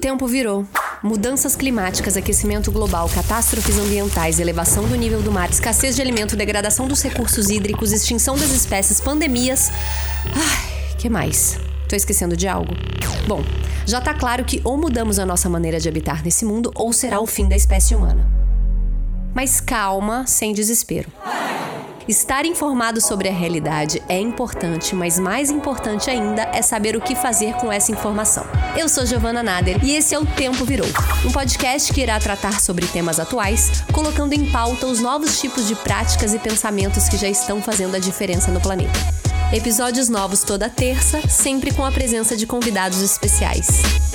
tempo virou. Mudanças climáticas, aquecimento global, catástrofes ambientais, elevação do nível do mar, escassez de alimento, degradação dos recursos hídricos, extinção das espécies, pandemias. Ai, que mais? Tô esquecendo de algo? Bom, já tá claro que ou mudamos a nossa maneira de habitar nesse mundo ou será o fim da espécie humana. Mas calma, sem desespero. Estar informado sobre a realidade é importante, mas mais importante ainda é saber o que fazer com essa informação. Eu sou Giovana Nader e esse é o Tempo Virou, um podcast que irá tratar sobre temas atuais, colocando em pauta os novos tipos de práticas e pensamentos que já estão fazendo a diferença no planeta. Episódios novos toda terça, sempre com a presença de convidados especiais.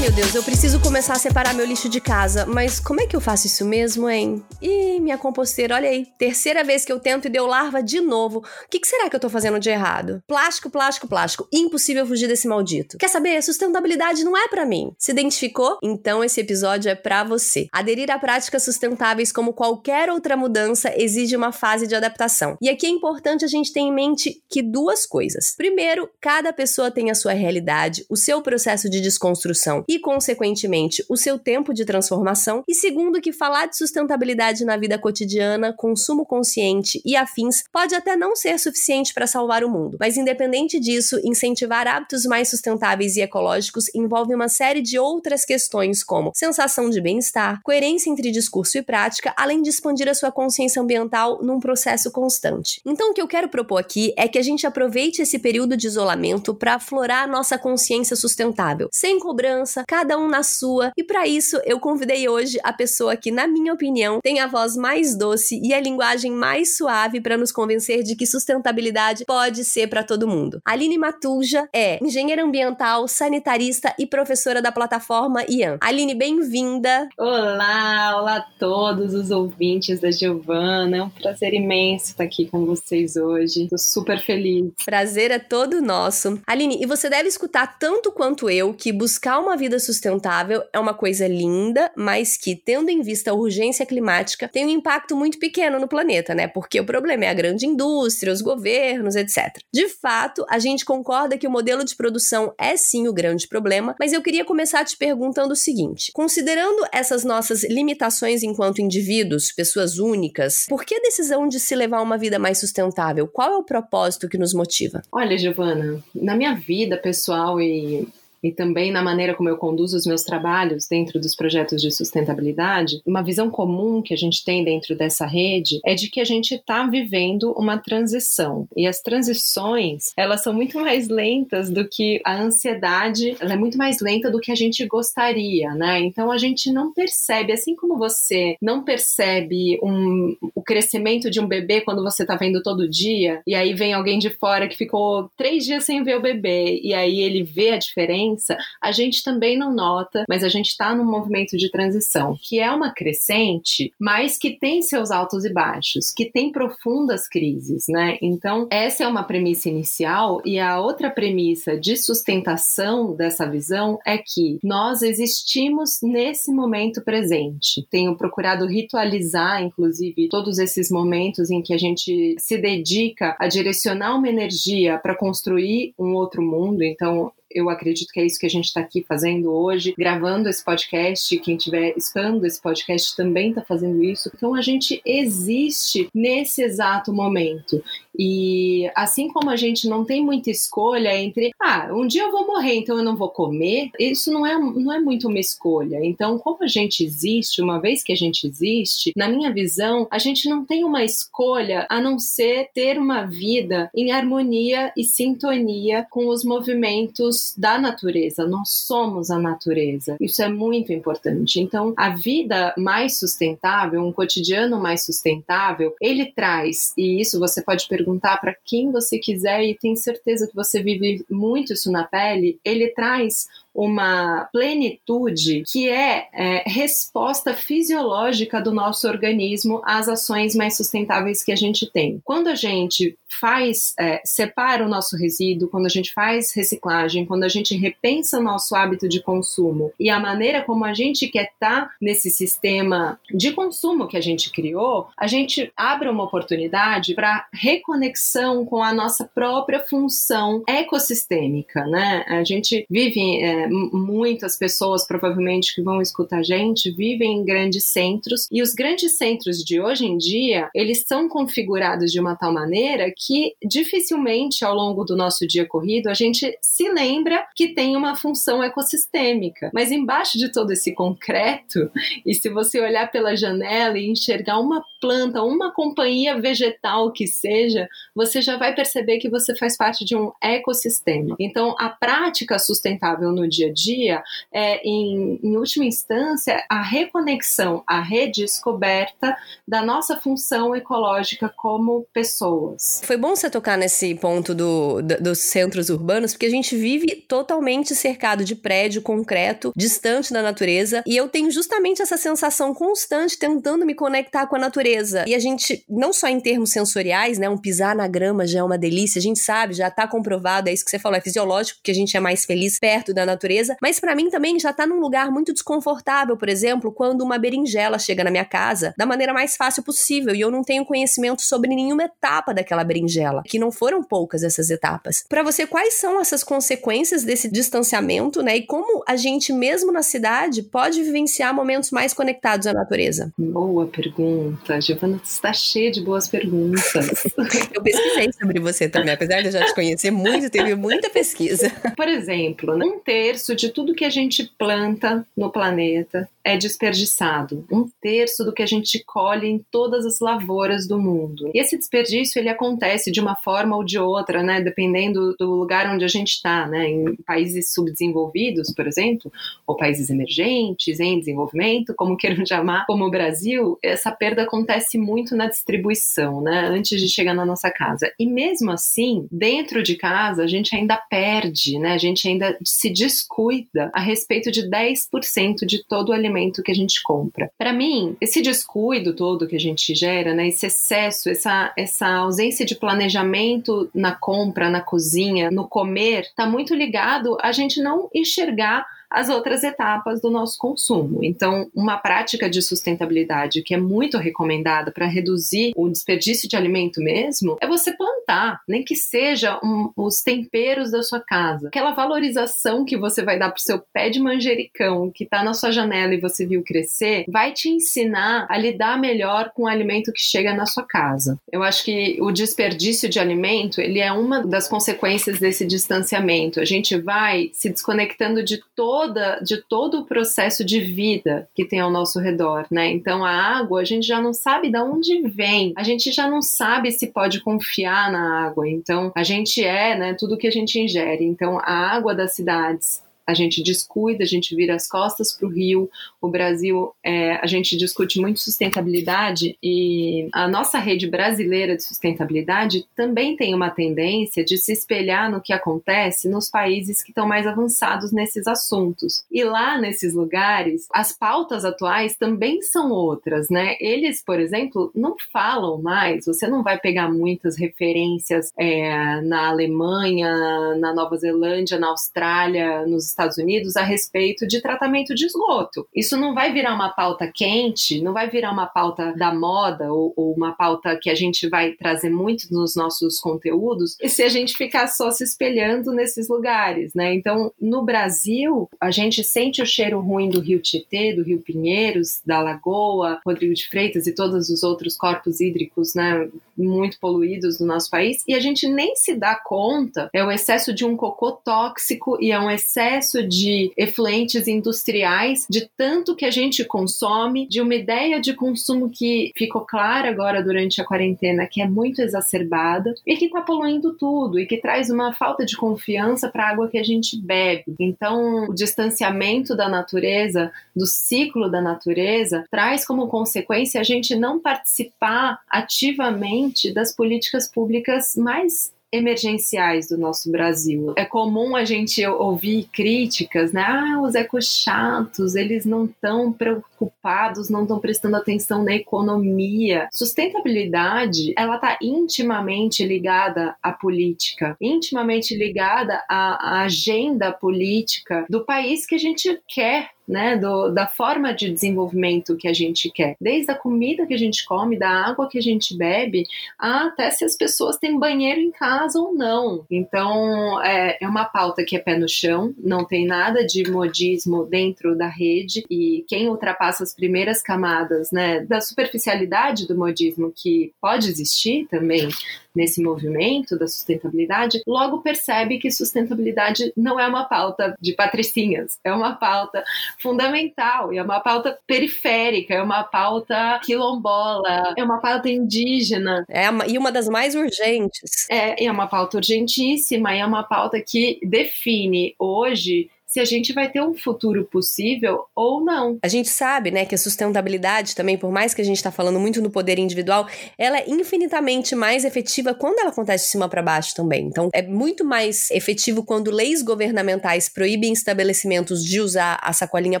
Deus, eu preciso começar a separar meu lixo de casa, mas como é que eu faço isso mesmo, hein? Ih, minha composteira, olha aí, terceira vez que eu tento e deu larva de novo. O que, que será que eu tô fazendo de errado? Plástico, plástico, plástico. Impossível fugir desse maldito. Quer saber? Sustentabilidade não é para mim. Se identificou? Então esse episódio é para você. Aderir a práticas sustentáveis como qualquer outra mudança exige uma fase de adaptação. E aqui é importante a gente ter em mente que duas coisas. Primeiro, cada pessoa tem a sua realidade, o seu processo de desconstrução e, consequentemente, o seu tempo de transformação. E segundo, que falar de sustentabilidade na vida cotidiana, consumo consciente e afins pode até não ser suficiente para salvar o mundo. Mas, independente disso, incentivar hábitos mais sustentáveis e ecológicos envolve uma série de outras questões, como sensação de bem-estar, coerência entre discurso e prática, além de expandir a sua consciência ambiental num processo constante. Então, o que eu quero propor aqui é que a gente aproveite esse período de isolamento para aflorar nossa consciência sustentável, sem cobrança, cada um na sua. E para isso, eu convidei hoje a pessoa que, na minha opinião, tem a voz mais doce e a linguagem mais suave para nos convencer de que sustentabilidade pode ser para todo mundo. Aline Matuja é engenheira ambiental, sanitarista e professora da plataforma IAM. Aline, bem-vinda. Olá, olá a todos os ouvintes da Giovana. É um prazer imenso estar aqui com vocês hoje. Tô super feliz. Prazer é todo nosso. Aline, e você deve escutar tanto quanto eu que buscar uma vida vida sustentável é uma coisa linda, mas que, tendo em vista a urgência climática, tem um impacto muito pequeno no planeta, né? Porque o problema é a grande indústria, os governos, etc. De fato, a gente concorda que o modelo de produção é sim o grande problema, mas eu queria começar te perguntando o seguinte: considerando essas nossas limitações enquanto indivíduos, pessoas únicas, por que a decisão de se levar uma vida mais sustentável? Qual é o propósito que nos motiva? Olha, Giovana, na minha vida pessoal e e também na maneira como eu conduzo os meus trabalhos dentro dos projetos de sustentabilidade, uma visão comum que a gente tem dentro dessa rede é de que a gente está vivendo uma transição. E as transições, elas são muito mais lentas do que a ansiedade, ela é muito mais lenta do que a gente gostaria, né? Então a gente não percebe, assim como você não percebe um, o crescimento de um bebê quando você está vendo todo dia, e aí vem alguém de fora que ficou três dias sem ver o bebê, e aí ele vê a diferença a gente também não nota, mas a gente está num movimento de transição, que é uma crescente, mas que tem seus altos e baixos, que tem profundas crises, né? Então, essa é uma premissa inicial, e a outra premissa de sustentação dessa visão é que nós existimos nesse momento presente. Tenho procurado ritualizar, inclusive, todos esses momentos em que a gente se dedica a direcionar uma energia para construir um outro mundo. Então, eu acredito que é isso que a gente está aqui fazendo hoje, gravando esse podcast. Quem estiver escutando esse podcast também está fazendo isso. Então a gente existe nesse exato momento. E assim como a gente não tem muita escolha entre, ah, um dia eu vou morrer, então eu não vou comer, isso não é, não é muito uma escolha. Então, como a gente existe, uma vez que a gente existe, na minha visão, a gente não tem uma escolha a não ser ter uma vida em harmonia e sintonia com os movimentos da natureza. Nós somos a natureza. Isso é muito importante. Então, a vida mais sustentável, um cotidiano mais sustentável, ele traz, e isso você pode perguntar para quem você quiser e tenho certeza que você vive muito isso na pele, ele traz uma plenitude que é, é, resposta fisiológica do nosso organismo às ações mais sustentáveis que a gente tem. Quando a gente faz, é, separa o nosso resíduo, quando a gente faz reciclagem, quando a gente repensa o nosso hábito de consumo e a maneira como a gente quer estar tá nesse sistema de consumo que a gente criou, a gente abre uma oportunidade para reconexão com a nossa própria função ecossistêmica, né? A gente vive é, muitas pessoas provavelmente que vão escutar a gente vivem em grandes centros e os grandes centros de hoje em dia eles são configurados de uma tal maneira que dificilmente ao longo do nosso dia corrido a gente se lembra que tem uma função ecossistêmica. Mas embaixo de todo esse concreto, e se você olhar pela janela e enxergar uma planta, uma companhia vegetal que seja, você já vai perceber que você faz parte de um ecossistema. Então, a prática sustentável no dia a dia é, em, em última instância, a reconexão, a redescoberta da nossa função ecológica como pessoas. Foi bom você tocar nesse ponto do, do, dos centros urbanos, porque a gente vive totalmente cercado de prédio, concreto, distante da natureza, e eu tenho justamente essa sensação constante tentando me conectar com a natureza. E a gente, não só em termos sensoriais, né, um pisar na grama já é uma delícia, a gente sabe, já tá comprovado, é isso que você falou, é fisiológico que a gente é mais feliz perto da natureza, mas para mim também já tá num lugar muito desconfortável, por exemplo, quando uma berinjela chega na minha casa da maneira mais fácil possível e eu não tenho conhecimento sobre nenhuma etapa daquela berinjela, que não foram poucas essas etapas. Para você, quais são essas consequências desse distanciamento, né? E como a gente mesmo na cidade pode vivenciar momentos mais conectados à natureza? Boa pergunta. Giovana está cheia de boas perguntas. eu pesquisei sobre você também, apesar de eu já te conhecer muito, teve muita pesquisa. Por exemplo, né, um terço de tudo que a gente planta no planeta é desperdiçado. Um terço do que a gente colhe em todas as lavouras do mundo. E esse desperdício ele acontece de uma forma ou de outra, né, dependendo do lugar onde a gente está, né, em países subdesenvolvidos, por exemplo, ou países emergentes, em desenvolvimento, como queiram chamar, como o Brasil, essa perda acontece muito na distribuição, né, antes de chegar na nossa casa. E mesmo assim, dentro de casa, a gente ainda perde, né, a gente ainda se descuida a respeito de 10% de todo o alimento alimento que a gente compra. Para mim, esse descuido todo que a gente gera, né, esse excesso, essa, essa ausência de planejamento na compra, na cozinha, no comer, está muito ligado a gente não enxergar as outras etapas do nosso consumo. Então, uma prática de sustentabilidade que é muito recomendada para reduzir o desperdício de alimento mesmo é você plantar, nem que seja um, os temperos da sua casa. Aquela valorização que você vai dar para o seu pé de manjericão que está na sua janela e você viu crescer, vai te ensinar a lidar melhor com o alimento que chega na sua casa. Eu acho que o desperdício de alimento, ele é uma das consequências desse distanciamento. A gente vai se desconectando de todo toda, de todo o processo de vida que tem ao nosso redor, né? Então a água a gente já não sabe de onde vem, a gente já não sabe se pode confiar na água. Então a gente é, né, tudo que a gente ingere. Então a água das cidades a gente descuida, a gente vira as costas para o rio. O Brasil, é, a gente discute muito sustentabilidade e a nossa rede brasileira de sustentabilidade também tem uma tendência de se espelhar no que acontece nos países que estão mais avançados nesses assuntos. E lá nesses lugares, as pautas atuais também são outras, né? Eles, por exemplo, não falam mais, você não vai pegar muitas referências é, na Alemanha, na Nova Zelândia, na Austrália, nos Estados Unidos a respeito de tratamento de esgoto. Isso não vai virar uma pauta quente, não vai virar uma pauta da moda ou, ou uma pauta que a gente vai trazer muito nos nossos conteúdos se a gente ficar só se espelhando nesses lugares, né? Então, no Brasil, a gente sente o cheiro ruim do Rio Tietê, do Rio Pinheiros, da Lagoa, Rodrigo de Freitas e todos os outros corpos hídricos, né, muito poluídos do nosso país, e a gente nem se dá conta, é o excesso de um cocô tóxico e é um excesso excesso de efluentes industriais, de tanto que a gente consome, de uma ideia de consumo que ficou clara agora durante a quarentena, que é muito exacerbada e que está poluindo tudo e que traz uma falta de confiança para a água que a gente bebe. Então, o distanciamento da natureza, do ciclo da natureza, traz como consequência a gente não participar ativamente das políticas públicas mais emergenciais do nosso Brasil. É comum a gente ouvir críticas, né? Ah, os ecochatos, eles não estão preocupados, não estão prestando atenção na economia. Sustentabilidade, ela está intimamente ligada à política, intimamente ligada à, agenda política do país que a gente quer né, do, da forma de desenvolvimento que a gente quer, desde a comida que a gente come, da água que a gente bebe, até se as pessoas têm banheiro em casa ou não. Então, é, é uma pauta que é pé no chão, não tem nada de modismo dentro da rede, e quem ultrapassa as primeiras camadas né, da superficialidade do modismo, que pode existir também, nesse movimento da sustentabilidade, logo percebe que sustentabilidade não é uma pauta de patricinhas, é uma pauta fundamental, é uma pauta periférica, é uma pauta quilombola, é uma pauta indígena. É, e uma das mais urgentes. É, é uma pauta urgentíssima, é uma pauta que define hoje se a gente vai ter um futuro possível ou não. A gente sabe, né, que a sustentabilidade também, por mais que a gente está falando muito no poder individual, ela é infinitamente mais efetiva quando ela acontece de cima para baixo também. Então, é muito mais efetivo quando leis governamentais proíbem estabelecimentos de usar a sacolinha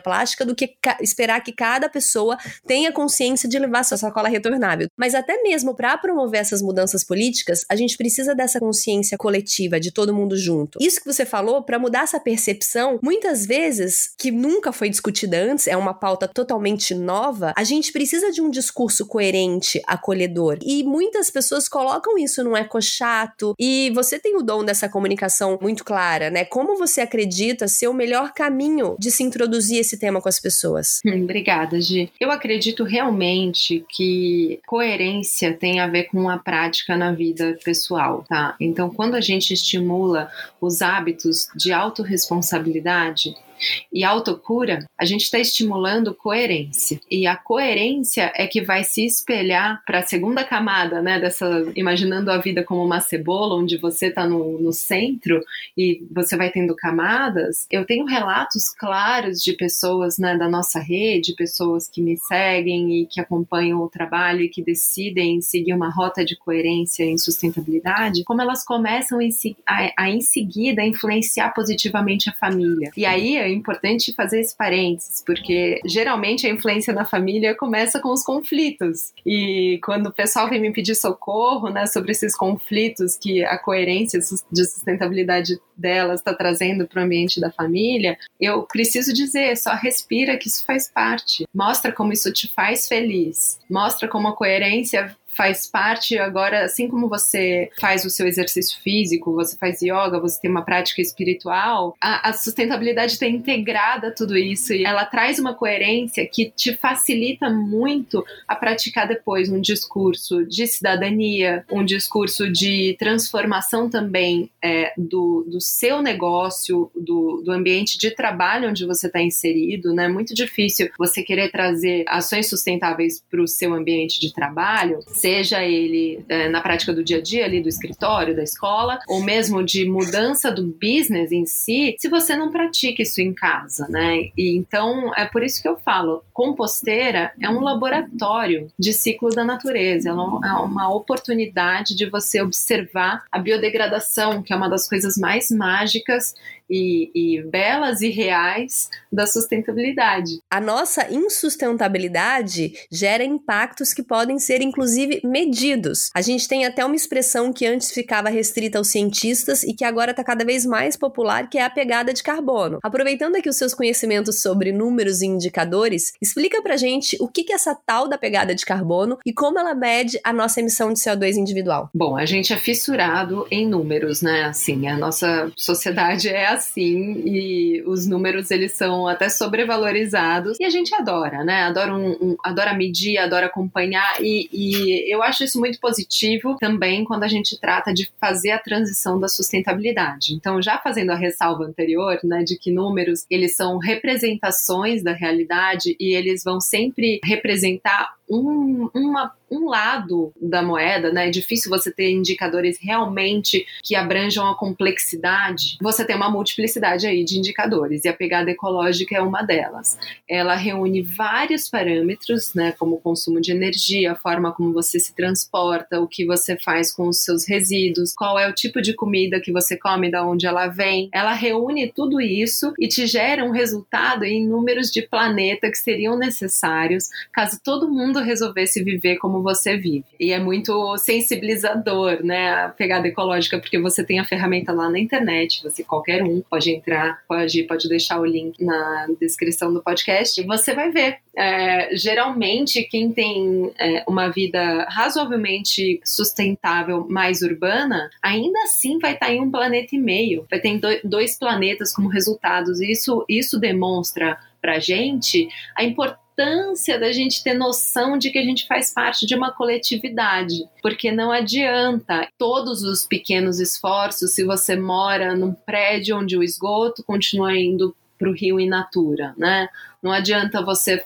plástica do que esperar que cada pessoa tenha consciência de levar sua sacola retornável. Mas até mesmo para promover essas mudanças políticas, a gente precisa dessa consciência coletiva de todo mundo junto. Isso que você falou, para mudar essa percepção, muitas vezes, que nunca foi discutida antes, é uma pauta totalmente nova, a gente precisa de um discurso coerente, acolhedor. E muitas pessoas colocam isso num eco chato. E você tem o dom dessa comunicação muito clara, né? Como você acredita ser o melhor caminho de se introduzir esse tema com as pessoas? Obrigada, Gi. Eu acredito realmente que coerência tem a ver com a prática na vida pessoal, tá? Então, quando a gente estimula os hábitos de autorresponsabilidade, verdade e autocura, a gente está estimulando coerência. E a coerência é que vai se espelhar para a segunda camada, né? Dessa, imaginando a vida como uma cebola, onde você está no, no centro e você vai tendo camadas. Eu tenho relatos claros de pessoas né, da nossa rede, pessoas que me seguem e que acompanham o trabalho e que decidem seguir uma rota de coerência em sustentabilidade, como elas começam a, a em seguida influenciar positivamente a família. E aí importante fazer esse parênteses, porque geralmente a influência na família começa com os conflitos. E quando o pessoal vem me pedir socorro, né, sobre esses conflitos que a coerência de sustentabilidade delas está trazendo para o ambiente da família, eu preciso dizer, só respira que isso faz parte. Mostra como isso te faz feliz. Mostra como a coerência faz parte agora, assim como você faz o seu exercício físico, você faz yoga, você tem uma prática espiritual, a, a sustentabilidade está integrada tudo isso e ela traz uma coerência que te facilita muito a praticar depois um discurso de cidadania, um discurso de transformação também é, do, do seu negócio, do, do ambiente de trabalho onde você está inserido, né? Muito difícil você querer trazer ações sustentáveis para o seu ambiente de trabalho seja ele é, na prática do dia a dia ali do escritório, da escola, ou mesmo de mudança do business em si, se você não pratica isso em casa, né? E então é por isso que eu falo, composteira é um laboratório de ciclo da natureza, é uma oportunidade de você observar a biodegradação, que é uma das coisas mais mágicas e, e, belas e reais da sustentabilidade. A nossa insustentabilidade gera impactos que podem ser, inclusive, medidos. A gente tem até uma expressão que antes ficava restrita aos cientistas e que agora está cada vez mais popular, que é a pegada de carbono. Aproveitando aqui os seus conhecimentos sobre números e indicadores, explica pra gente o que é essa tal da pegada de carbono e como ela mede a nossa emissão de CO2 individual. Bom, a gente é fissurado em números, né? Assim, a nossa sociedade é assim e os números eles são até sobrevalorizados e a gente adora, né? Adora, um, um adora medir, adora acompanhar e, e eu acho isso muito positivo também quando a gente trata de fazer a transição da sustentabilidade. Então, já fazendo a ressalva anterior, né, de que números eles são representações da realidade e eles vão sempre representar um, uma, um lado da moeda, né? É difícil você ter indicadores realmente que abranjam a complexidade. Você tem uma multiplicidade aí de indicadores e a pegada ecológica é uma delas. Ela reúne vários parâmetros, né? Como o consumo de energia, a forma como você se transporta, o que você faz com os seus resíduos, qual é o tipo de comida que você come, da onde ela vem. Ela reúne tudo isso e te gera um resultado em números de planeta que seriam necessários caso todo mundo resolvesse viver como você vive. E é muito sensibilizador, né, a pegada ecológica, porque você tem a ferramenta lá na internet, você qualquer um pode entrar, pode, pode deixar o link na descrição do podcast e você vai ver. É, geralmente, quem tem é, uma vida razoavelmente sustentável, mais urbana, ainda assim vai estar em um planeta e meio, vai ter dois planetas como resultados. Isso, isso demonstra pra gente a importância importância da gente ter noção de que a gente faz parte de uma coletividade, porque não adianta todos os pequenos esforços se você mora num prédio onde o esgoto continua indo para o rio in natura, né? Não adianta você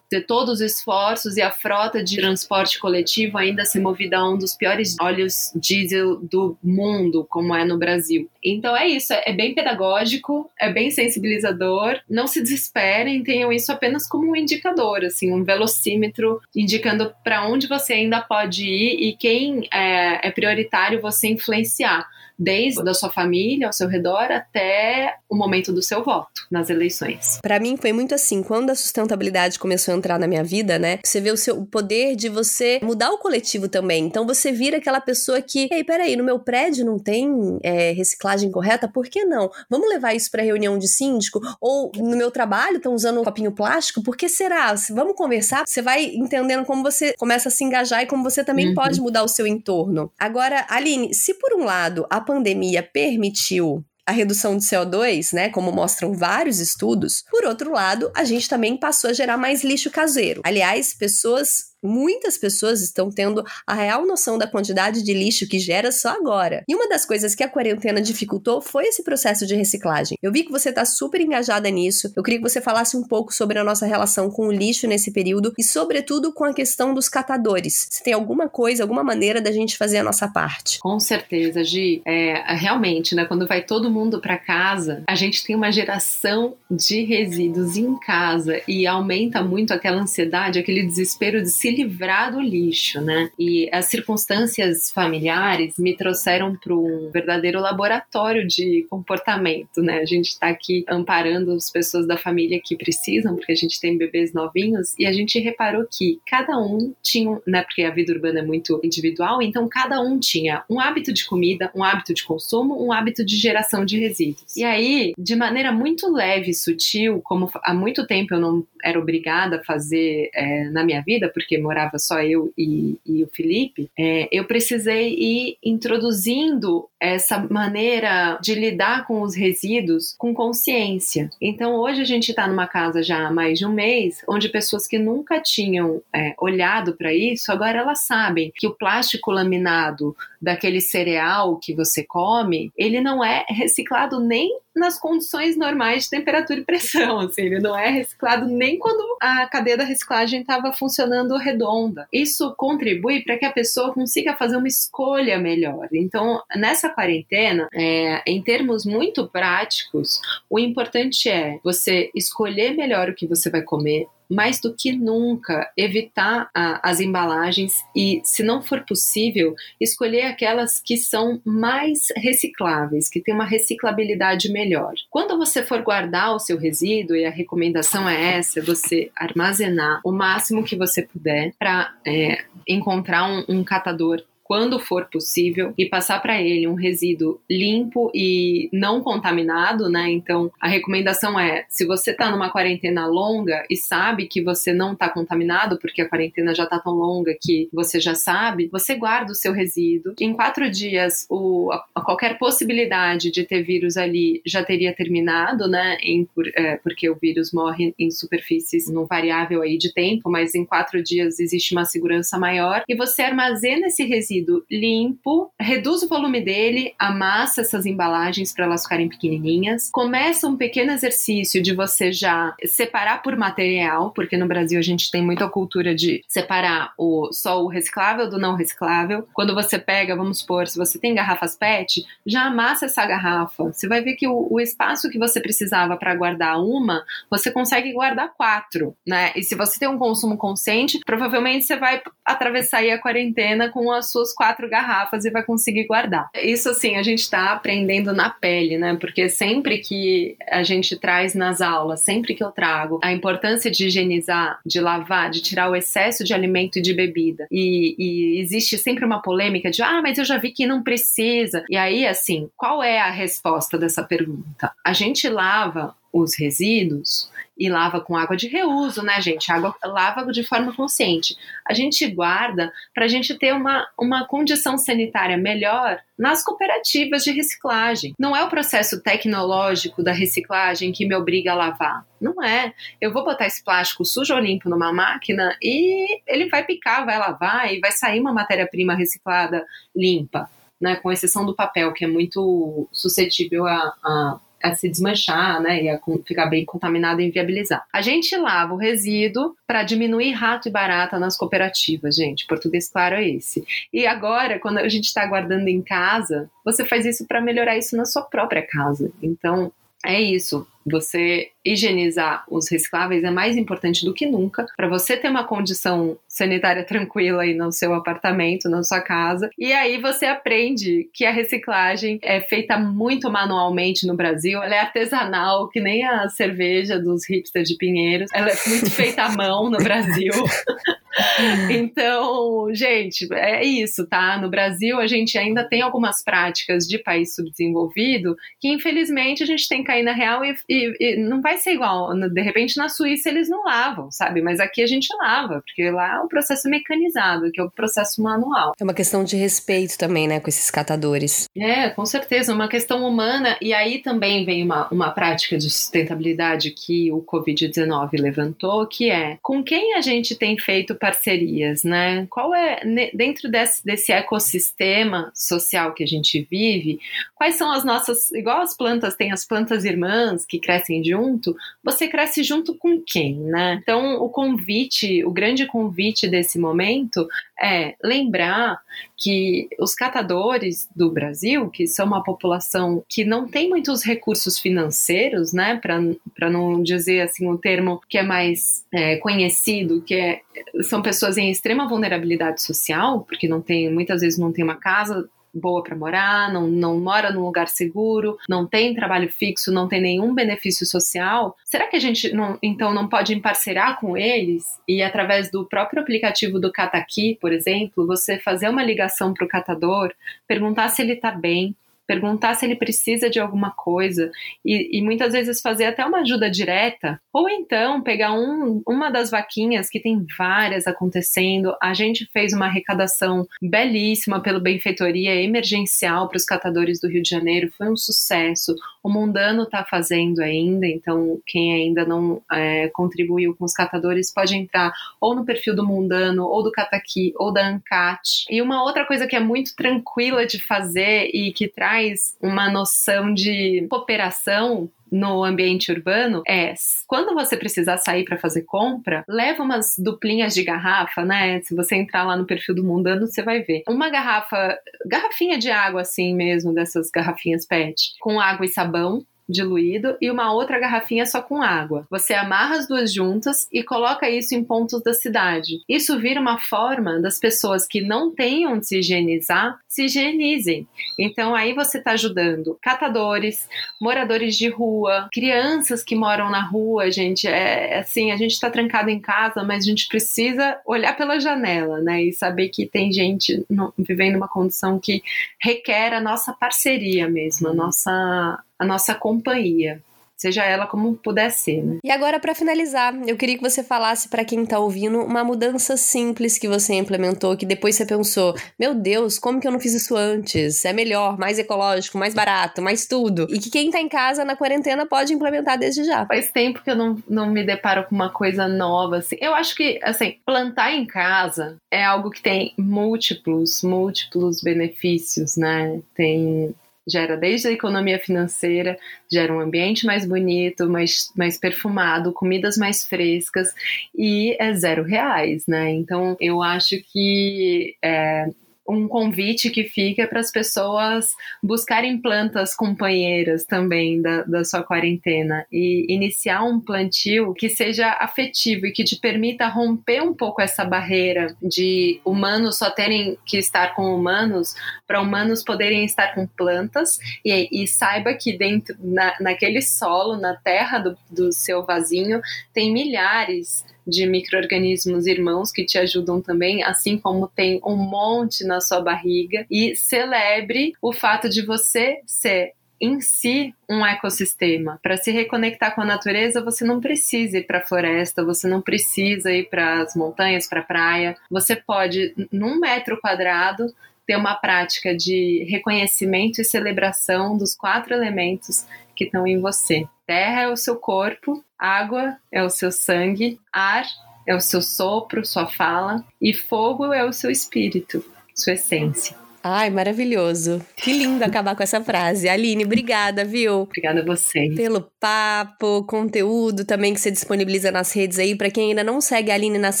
ter todos os esforços e a frota de transporte coletivo ainda ser movida a um dos piores óleos diesel do mundo, como é no Brasil. Então é isso, é bem pedagógico, é bem sensibilizador. Não se desesperem, tenham isso apenas como um indicador, assim, um velocímetro indicando para onde você ainda pode ir e quem é, é prioritário você influenciar desde a sua família ao seu redor até o momento do seu voto nas eleições. Para mim foi muito assim, quando a sustentabilidade começou a entrar na minha vida, né? Você vê o seu o poder de você mudar o coletivo também. Então você vira aquela pessoa que, ei, peraí, no meu prédio não tem é, reciclagem correta, por que não? Vamos levar isso para reunião de síndico? Ou no meu trabalho estão usando um copinho plástico, por que será? Vamos conversar? Você vai entendendo como você começa a se engajar e como você também uhum. pode mudar o seu entorno. Agora, Aline, se por um lado a pandemia permitiu a redução de CO2, né, como mostram vários estudos, por outro lado, a gente também passou a gerar mais lixo caseiro. Aliás, pessoas Muitas pessoas estão tendo a real noção da quantidade de lixo que gera só agora. E uma das coisas que a quarentena dificultou foi esse processo de reciclagem. Eu vi que você está super engajada nisso. Eu queria que você falasse um pouco sobre a nossa relação com o lixo nesse período e, sobretudo, com a questão dos catadores. Se tem alguma coisa, alguma maneira da gente fazer a nossa parte. Com certeza, Gi. É, realmente, né? Quando vai todo mundo para casa, a gente tem uma geração de resíduos em casa e aumenta muito aquela ansiedade, aquele desespero de se se livrar do lixo, né? E as circunstâncias familiares me trouxeram para um verdadeiro laboratório de comportamento, né? A gente está aqui amparando as pessoas da família que precisam, porque a gente tem bebês novinhos, e a gente reparou que cada um tinha, né? Porque a vida urbana é muito individual, então cada um tinha um hábito de comida, um hábito de consumo, um hábito de geração de resíduos. E aí, de maneira muito leve e sutil, como há muito tempo eu não era obrigada a fazer é, na minha vida, porque morava só eu e, e o Felipe, é, eu precisei ir introduzindo essa maneira de lidar com os resíduos com consciência. Então hoje a gente está numa casa já há mais de um mês, onde pessoas que nunca tinham é, olhado para isso, agora elas sabem que o plástico laminado daquele cereal que você come, ele não é reciclado nem nas condições normais de temperatura e pressão, assim, ele não é reciclado nem quando a cadeia da reciclagem estava funcionando redonda. Isso contribui para que a pessoa consiga fazer uma escolha melhor. Então, nessa quarentena, é, em termos muito práticos, o importante é você escolher melhor o que você vai comer, mais do que nunca evitar a, as embalagens e, se não for possível, escolher aquelas que são mais recicláveis, que têm uma reciclabilidade melhor. Quando você for guardar o seu resíduo, e a recomendação é essa, você armazenar o máximo que você puder para é, encontrar um, um catador quando for possível, e passar para ele um resíduo limpo e não contaminado, né? Então, a recomendação é: se você está numa quarentena longa e sabe que você não está contaminado, porque a quarentena já está tão longa que você já sabe, você guarda o seu resíduo. Em quatro dias, o, a, qualquer possibilidade de ter vírus ali já teria terminado, né? Em, por, é, porque o vírus morre em superfícies num variável aí de tempo, mas em quatro dias existe uma segurança maior e você armazena esse resíduo resíduo limpo, reduz o volume dele, amassa essas embalagens para elas ficarem pequenininhas, começa um pequeno exercício de você já separar por material, porque no Brasil a gente tem muita cultura de separar o só o reciclável do não reciclável. Quando você pega, vamos supor, se você tem garrafas PET, já amassa essa garrafa. Você vai ver que o, o espaço que você precisava para guardar uma, você consegue guardar quatro, né? E se você tem um consumo consciente, provavelmente você vai atravessar aí a quarentena com as suas quatro garrafas e vai conseguir guardar. Isso assim, a gente está aprendendo na pele, né? Porque sempre que a gente traz nas aulas, sempre que eu trago a importância de higienizar, de lavar, de tirar o excesso de alimento e de bebida, e, e existe sempre uma polêmica de ah, mas eu já vi que não precisa. E aí, assim, qual é a resposta dessa pergunta? A gente lava os resíduos e lava com água de reuso, né, gente? Água lava de forma consciente. A gente guarda para a gente ter uma, uma condição sanitária melhor nas cooperativas de reciclagem. Não é o processo tecnológico da reciclagem que me obriga a lavar. Não é. Eu vou botar esse plástico sujo ou limpo numa máquina e ele vai picar, vai lavar e vai sair uma matéria-prima reciclada limpa. Né, com exceção do papel, que é muito suscetível a, a a se desmanchar, né, e a ficar bem contaminado e inviabilizar. A gente lava o resíduo para diminuir rato e barata nas cooperativas, gente. Português claro é esse. E agora, quando a gente está guardando em casa, você faz isso para melhorar isso na sua própria casa. Então, é isso. Você higienizar os recicláveis é mais importante do que nunca para você ter uma condição sanitária tranquila aí no seu apartamento, na sua casa. E aí você aprende que a reciclagem é feita muito manualmente no Brasil. Ela é artesanal, que nem a cerveja dos hipsters de Pinheiros. Ela é muito feita à mão no Brasil. então, gente, é isso, tá? No Brasil, a gente ainda tem algumas práticas de país subdesenvolvido que, infelizmente, a gente tem que cair na real e, e, e não vai ser igual. De repente, na Suíça, eles não lavam, sabe? Mas aqui a gente lava, porque lá um processo mecanizado, que é o um processo manual. É uma questão de respeito também, né, com esses catadores. É, com certeza, uma questão humana. E aí também vem uma, uma prática de sustentabilidade que o Covid-19 levantou, que é com quem a gente tem feito parcerias, né? Qual é, dentro desse, desse ecossistema social que a gente vive, quais são as nossas, igual as plantas têm as plantas irmãs que crescem junto, você cresce junto com quem, né? Então, o convite, o grande convite desse momento é lembrar que os catadores do Brasil, que são uma população que não tem muitos recursos financeiros, né, para não dizer assim o termo que é mais é, conhecido, que é, são pessoas em extrema vulnerabilidade social, porque não tem muitas vezes não tem uma casa boa para morar, não, não mora num lugar seguro, não tem trabalho fixo, não tem nenhum benefício social, será que a gente não, então não pode emparcerar com eles e através do próprio aplicativo do Cataqui, por exemplo, você fazer uma ligação para o catador, perguntar se ele está bem, perguntar se ele precisa de alguma coisa e, e, muitas vezes fazer até uma ajuda direta, ou então pegar um, uma das vaquinhas, que tem várias acontecendo. A gente fez uma arrecadação belíssima pelo Benfeitoria emergencial para os catadores do Rio de Janeiro, foi um sucesso. O Mundano está fazendo ainda, então quem ainda não é, contribuiu com os catadores pode entrar ou no perfil do Mundano, ou do Cataqui, ou da ANCAT. E uma outra coisa que é muito tranquila de fazer e que traz mais uma noção de cooperação no ambiente urbano é quando você precisar sair para fazer compra, leva umas duplinhas de garrafa, né? Se você entrar lá no perfil do Mundano, você vai ver. Uma garrafa, garrafinha de água assim mesmo, dessas garrafinhas PET, com água e sabão diluído e uma outra garrafinha só com água. Você amarra as duas juntas e coloca isso em pontos da cidade. Isso vira uma forma das pessoas que não tenham de se higienizar se higienizem. Então aí você está ajudando catadores, moradores de rua, crianças que moram na rua, gente. É, é assim, a gente está trancado em casa, mas a gente precisa olhar pela janela, né? E saber que tem gente no, vivendo uma condição que requer a nossa parceria mesmo, a nossa a nossa companhia. seja ela como puder ser. Né? E agora, para finalizar, eu queria que você falasse para quem tá ouvindo uma mudança simples que você implementou, que depois você pensou: meu Deus, como que eu não fiz isso antes? É melhor, mais ecológico, mais barato, mais tudo. E que quem tá em casa na quarentena pode implementar desde já. Faz tempo que eu não, não me deparo com uma coisa nova, assim. Eu acho que, assim, plantar em casa é algo que tem múltiplos, múltiplos benefícios, né? Tem gera desde a economia financeira, gera um ambiente mais bonito, mais, mais perfumado, comidas mais frescas e é zero reais, né? Então eu acho que é, um convite que fica para as pessoas buscarem plantas companheiras também da, da sua quarentena e iniciar um plantio que seja afetivo e que te permita romper um pouco essa barreira de humanos só terem que estar com humanos para humanos poderem estar com plantas e, e saiba que dentro na, naquele solo, na terra do, do seu vasinho, tem milhares de micro-organismos irmãos que te ajudam também, assim como tem um monte na sua barriga, e celebre o fato de você ser em si um ecossistema. Para se reconectar com a natureza, você não precisa ir para a floresta, você não precisa ir para as montanhas, para a praia. Você pode, num metro quadrado, ter uma prática de reconhecimento e celebração dos quatro elementos que estão em você. Terra é o seu corpo, água é o seu sangue, ar é o seu sopro, sua fala, e fogo é o seu espírito, sua essência. Ai, maravilhoso. Que lindo acabar com essa frase. Aline, obrigada, viu? Obrigada a você. Pelo papo, conteúdo também que você disponibiliza nas redes aí. Para quem ainda não segue a Aline nas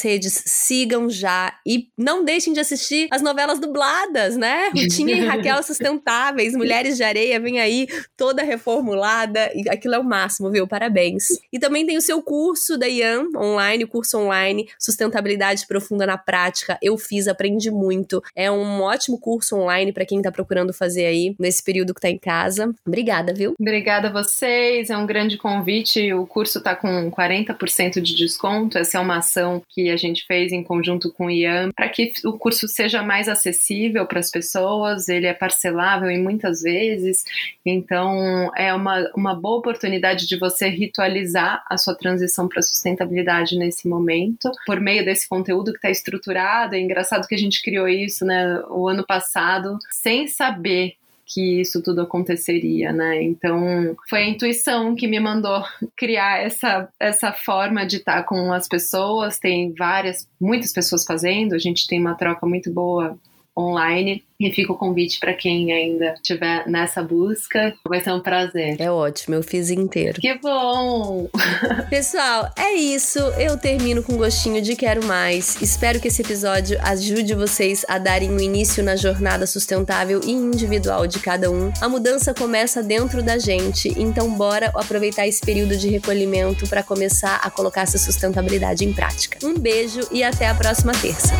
redes, sigam já. E não deixem de assistir as novelas dubladas, né? Rutinha e Raquel Sustentáveis, Mulheres de Areia, vem aí toda reformulada. Aquilo é o máximo, viu? Parabéns. E também tem o seu curso da Ian online, o curso online Sustentabilidade Profunda na Prática. Eu fiz, aprendi muito. É um ótimo curso online para quem tá procurando fazer aí nesse período que tá em casa. Obrigada, viu? Obrigada a vocês. É um grande convite. O curso tá com 40% de desconto. Essa é uma ação que a gente fez em conjunto com o Ian para que o curso seja mais acessível para as pessoas. Ele é parcelável em muitas vezes. Então, é uma, uma boa oportunidade de você ritualizar a sua transição para sustentabilidade nesse momento, por meio desse conteúdo que está estruturado. É engraçado que a gente criou isso, né, o ano passado passado sem saber que isso tudo aconteceria, né? Então, foi a intuição que me mandou criar essa, essa forma de estar com as pessoas. Tem várias, muitas pessoas fazendo, a gente tem uma troca muito boa online. E fica o convite para quem ainda estiver nessa busca. Vai ser um prazer. É ótimo, eu fiz inteiro. Que bom! Pessoal, é isso. Eu termino com gostinho de quero mais. Espero que esse episódio ajude vocês a darem o um início na jornada sustentável e individual de cada um. A mudança começa dentro da gente, então bora aproveitar esse período de recolhimento para começar a colocar essa sustentabilidade em prática. Um beijo e até a próxima terça.